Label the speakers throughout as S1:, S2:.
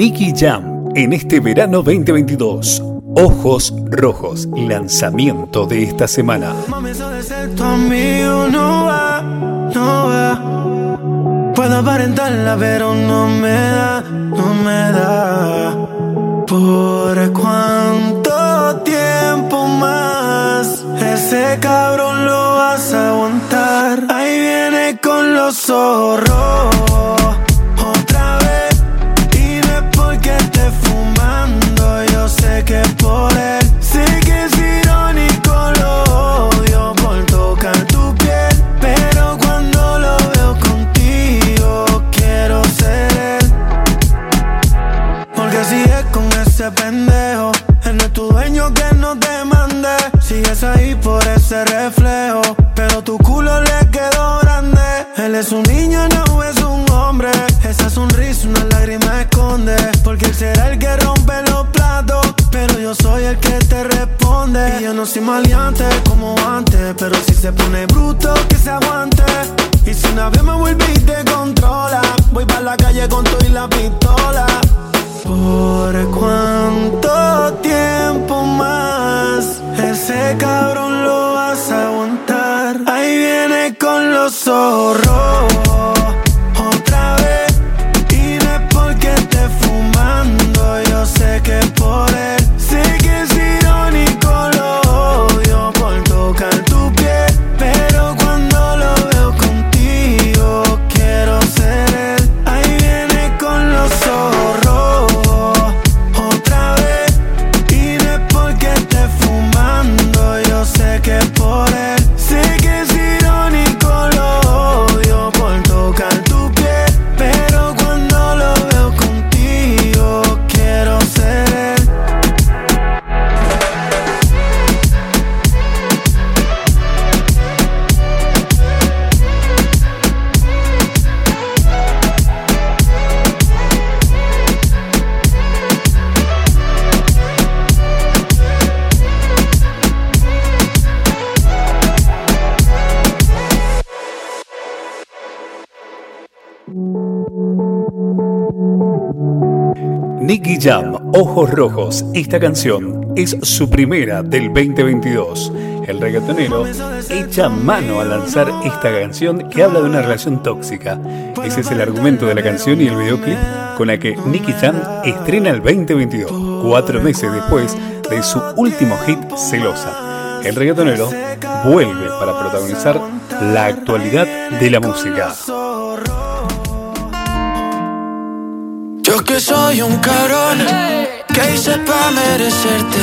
S1: Nicky Jam en este verano 2022. Ojos Rojos, lanzamiento de esta semana.
S2: Mami, de ser tu amigo no va, no va. Puedo aparentarla, pero no me da, no me da. ¿Por cuánto tiempo más ese cabrón lo vas a aguantar? Ahí viene con los zorros. Otra no soy maleante como antes. Pero si se pone bruto, que se aguante. Y si una vez me vuelve y te controla, voy para la calle con tú y la pistola. ¿Por cuánto tiempo más ese cabrón lo vas a aguantar? Ahí viene con los zorros.
S1: Jam, Ojos Rojos. Esta canción es su primera del 2022. El reggaetonero echa mano a lanzar esta canción que habla de una relación tóxica. Ese es el argumento de la canción y el videoclip con la que Nicky Jam estrena el 2022, cuatro meses después de su último hit Celosa. El reggaetonero vuelve para protagonizar la actualidad de la música.
S2: Que soy un cabrón que hice pa' merecerte.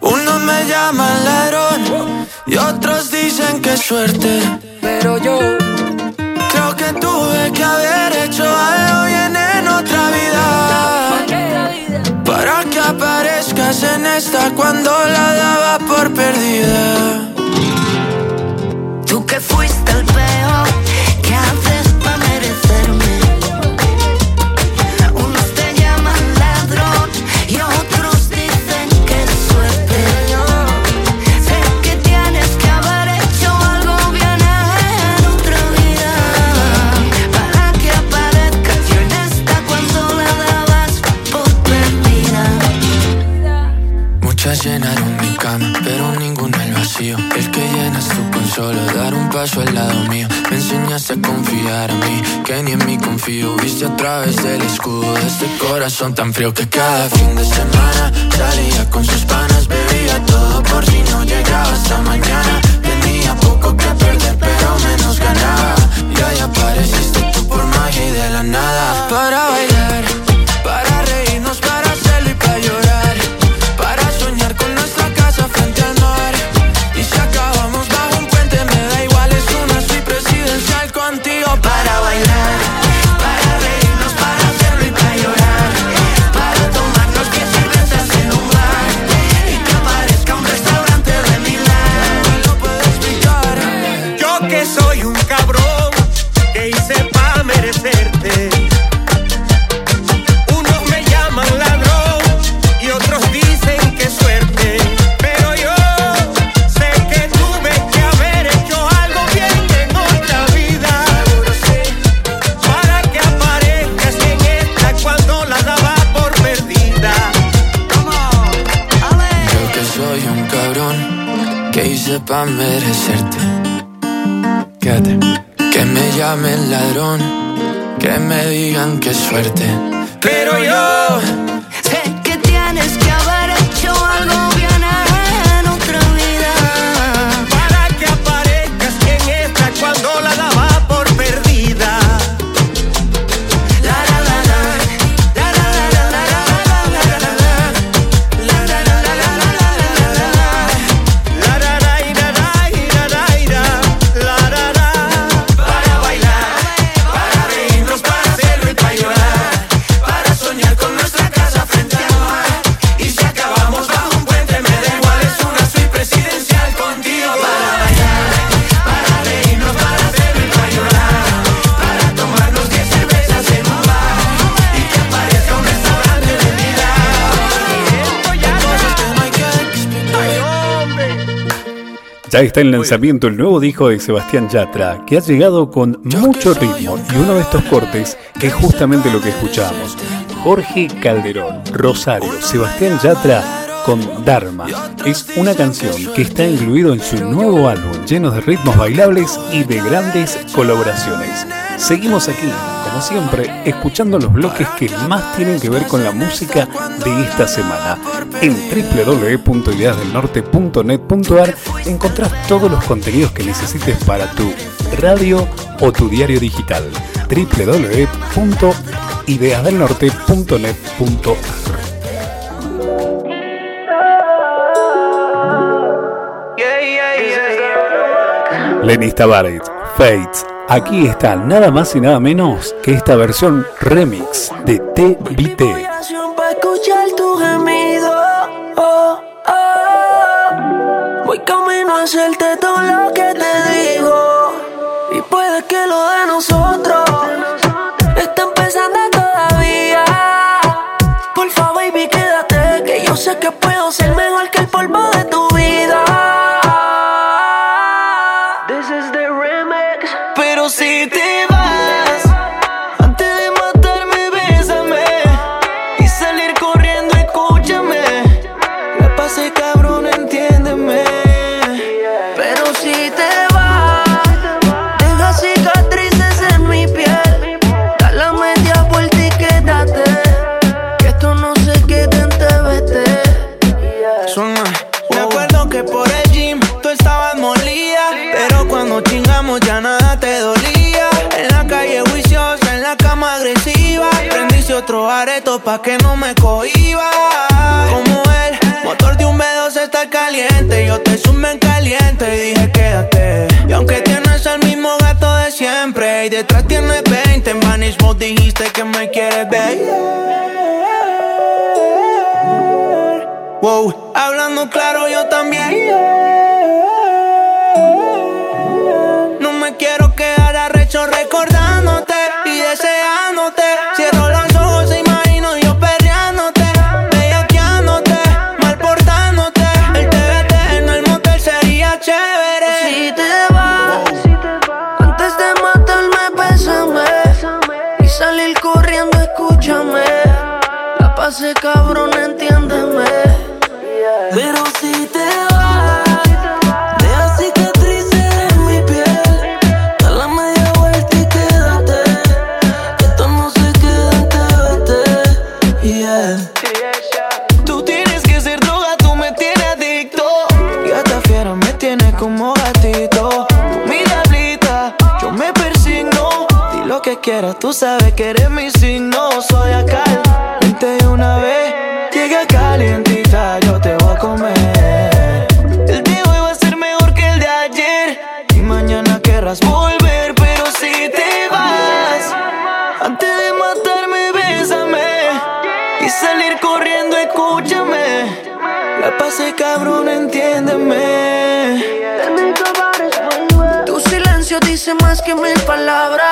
S2: Unos me llaman ladrón y otros dicen que suerte. Pero yo creo que tuve que haber hecho algo bien en otra vida. Para que aparezcas en esta cuando la daba por perdida. Muchas llenaron mi cama, pero ninguna el vacío. El que llenas tú con solo dar un paso al lado mío. Me enseñaste a confiar en mí, que ni en mí confío. Viste a través del escudo de este corazón tan frío que cada fin de semana salía con sus panas. Bebía todo por si no llegaba hasta mañana. Tenía poco que perder, pero menos ganaba. Y ahí apareciste tú por magia y de la nada. Para bailar,
S3: merecerte. Quédate. Que me llamen ladrón, que me digan que suerte. Pero yo
S4: Ya
S1: está en lanzamiento el nuevo disco de Sebastián Yatra, que ha llegado con mucho ritmo y uno de estos cortes es justamente lo que escuchamos. Jorge Calderón, Rosario, Sebastián Yatra con Dharma. Es una canción que está incluido en su nuevo álbum lleno de ritmos bailables y de grandes colaboraciones. Seguimos aquí, como siempre, escuchando los bloques que más tienen que ver con la música de esta semana. En www.ideasdelnorte.net.ar encontrás todos los contenidos que necesites para tu radio o tu diario digital. www.ideasdelnorte.net.ar Lenny Tavares, Fates. Aquí está nada más y nada menos que esta versión remix de TBT.
S5: Voy
S4: pa' que no me cohiba. Como el motor de un B2 está caliente. Yo te sumé en caliente y dije quédate. Y aunque tienes el mismo gato de siempre. Y detrás tienes 20. En Vanish dijiste que me quieres ver. Wow, hablando claro yo también. Me persigno. Di lo que quieras, tú sabes que eres mi signo. Soy acá, vente de una vez. Llega calientita, yo te voy a comer. El día hoy va a ser mejor que el de ayer. Y mañana querrás volver, pero si te vas, antes de matarme, bésame. Y salir corriendo, escúchame. La pasé cabrón, entiéndeme.
S5: Tu silencio dice más que mil palabras.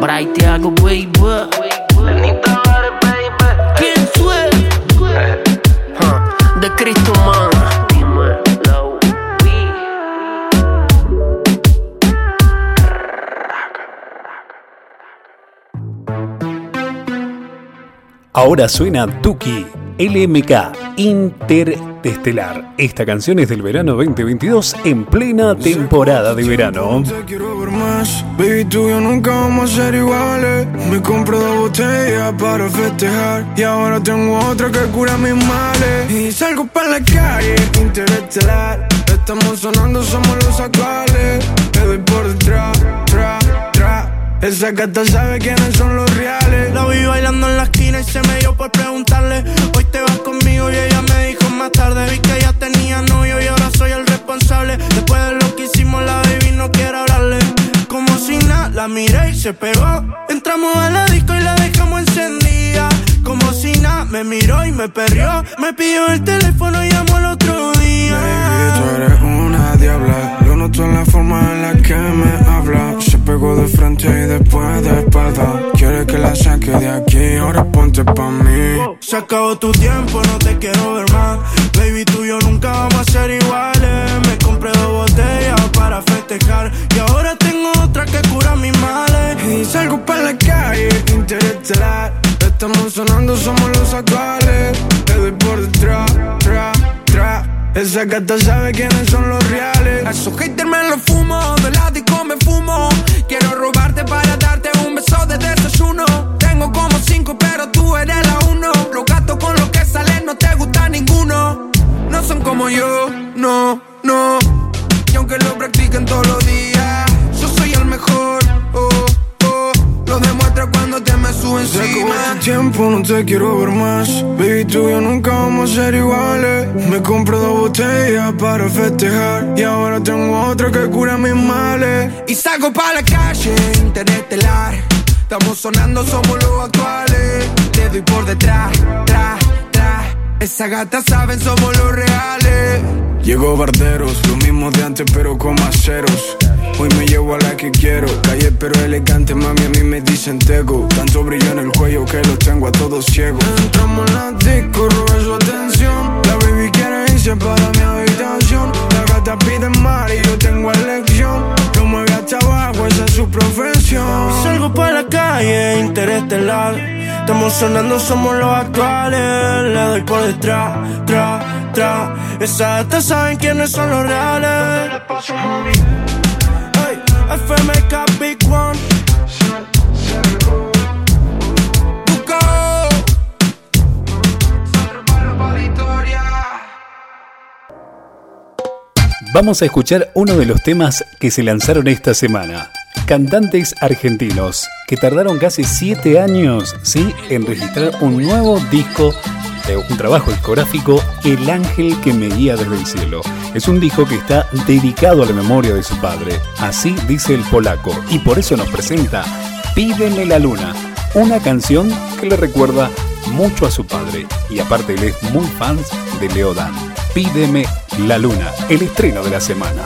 S5: But I te hago, baby. ¿Quién fue? De Cristo.
S1: Ahora suena Tuki, LMK, Interestelar. Esta canción es del verano 2022 en plena temporada de verano.
S6: Te quiero ver más, baby, tú y yo nunca vamos a ser iguales. Me compro dos botellas para festejar y ahora tengo otra que cura mis males. Y salgo para la calle, interestelar. Estamos sonando, somos los actuales. Te doy por detrás, tra, tra. Esa gata sabe quiénes son los reales.
S7: La vi bailando en la esquina y se me dio por preguntarle. Hoy te vas conmigo y ella me dijo más tarde. Vi que ya tenía novio y ahora soy el responsable. Después de lo que hicimos, la baby no quiere hablarle. Como si nada, la miré y se pegó. Entramos a la disco y la dejamos encendida. Como si nada, me miró y me perrió. Me pidió el teléfono y llamó al otro día.
S6: Baby, tú eres una diabla. Lo noto en la forma en la que me habla. Se pegó de frente y después de espalda. Quiere que la saque de aquí, ahora ponte pa' mí.
S7: Se acabó tu tiempo, no te quiero ver más. Baby, tú y yo nunca vamos a ser iguales. Me compré dos botellas para festejar. Y ahora tengo otra que cura mis males.
S6: Y salgo para la calle, interestelar. Estamos sonando, somos los actuales. Te doy por detrás. Esa gata sabe quiénes son los reales.
S8: A esos haters me lo fumo, del disco me fumo. Quiero robarte para darte un beso de desayuno. Tengo como cinco, pero tú eres la uno. Los gatos con los que sales no te gusta ninguno. No son como yo, no, no. Y aunque lo practiquen todos los días, yo soy el mejor. Lo demuestra cuando te me subo
S6: Se acabó
S8: encima.
S6: tu tiempo, no te quiero ver más. Baby, tú y yo nunca vamos a ser iguales. Me compro dos botellas para festejar. Y ahora tengo otra que cura mis males.
S8: Y salgo para la calle interestelar. Estamos sonando, somos los actuales. Te doy por detrás, tra, tra. Esa gata saben, somos los reales.
S6: Llegó Barderos, lo mismo de antes pero con más. Hoy me llevo a la que quiero, calle pero elegante, mami a mí me dicen tego. Tanto brillo en el cuello que los tengo a todos ciegos. Entramos en la disco, robé su atención. La baby quiere irse para mi habitación. La gata pide mar y yo tengo elección. Lo mueve hasta esa es su profesión.
S7: Salgo para la calle, interestelar. Estamos sonando, somos los actuales. Le doy por detrás, tra, tra. Esas gatas saben quiénes son los reales. Hey, FMK Big One.
S1: Vamos a escuchar uno de los temas que se lanzaron esta semana. Cantantes argentinos que tardaron casi 7 años ¿sí? en registrar un nuevo disco, un trabajo discográfico, El ángel que me guía desde el cielo. Es un disco que está dedicado a la memoria de su padre, así dice el polaco, y por eso nos presenta Pídeme la luna, una canción que le recuerda mucho a su padre, y aparte él es muy fan de Leodan. Pídeme la Luna, el estreno de la semana.